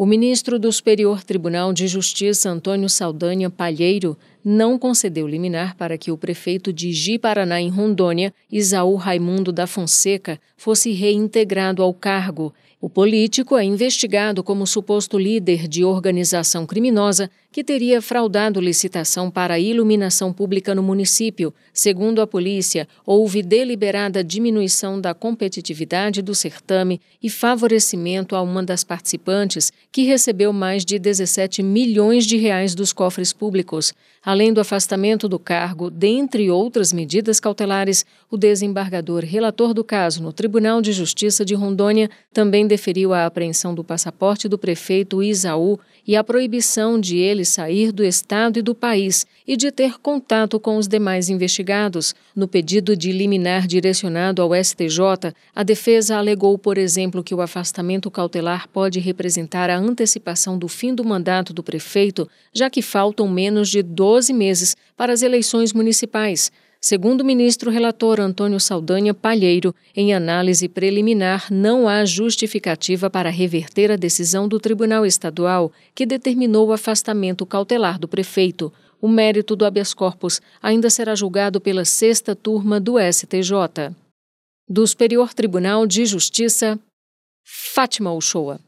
O ministro do Superior Tribunal de Justiça, Antônio Saldanha Palheiro, não concedeu liminar para que o prefeito de Ji-Paraná, em Rondônia, Isaú Raimundo da Fonseca, fosse reintegrado ao cargo o político é investigado como suposto líder de organização criminosa que teria fraudado licitação para iluminação pública no município. Segundo a polícia, houve deliberada diminuição da competitividade do certame e favorecimento a uma das participantes, que recebeu mais de 17 milhões de reais dos cofres públicos. Além do afastamento do cargo, dentre outras medidas cautelares, o desembargador relator do caso no Tribunal de Justiça de Rondônia também deferiu a apreensão do passaporte do prefeito Isaú e a proibição de ele sair do estado e do país e de ter contato com os demais investigados. No pedido de liminar direcionado ao STJ, a defesa alegou, por exemplo, que o afastamento cautelar pode representar a antecipação do fim do mandato do prefeito, já que faltam menos de 12 meses para as eleições municipais. Segundo o ministro relator Antônio Saldanha Palheiro, em análise preliminar, não há justificativa para reverter a decisão do Tribunal Estadual que determinou o afastamento cautelar do prefeito. O mérito do habeas corpus ainda será julgado pela sexta turma do STJ. Do Superior Tribunal de Justiça, Fátima Uchoa.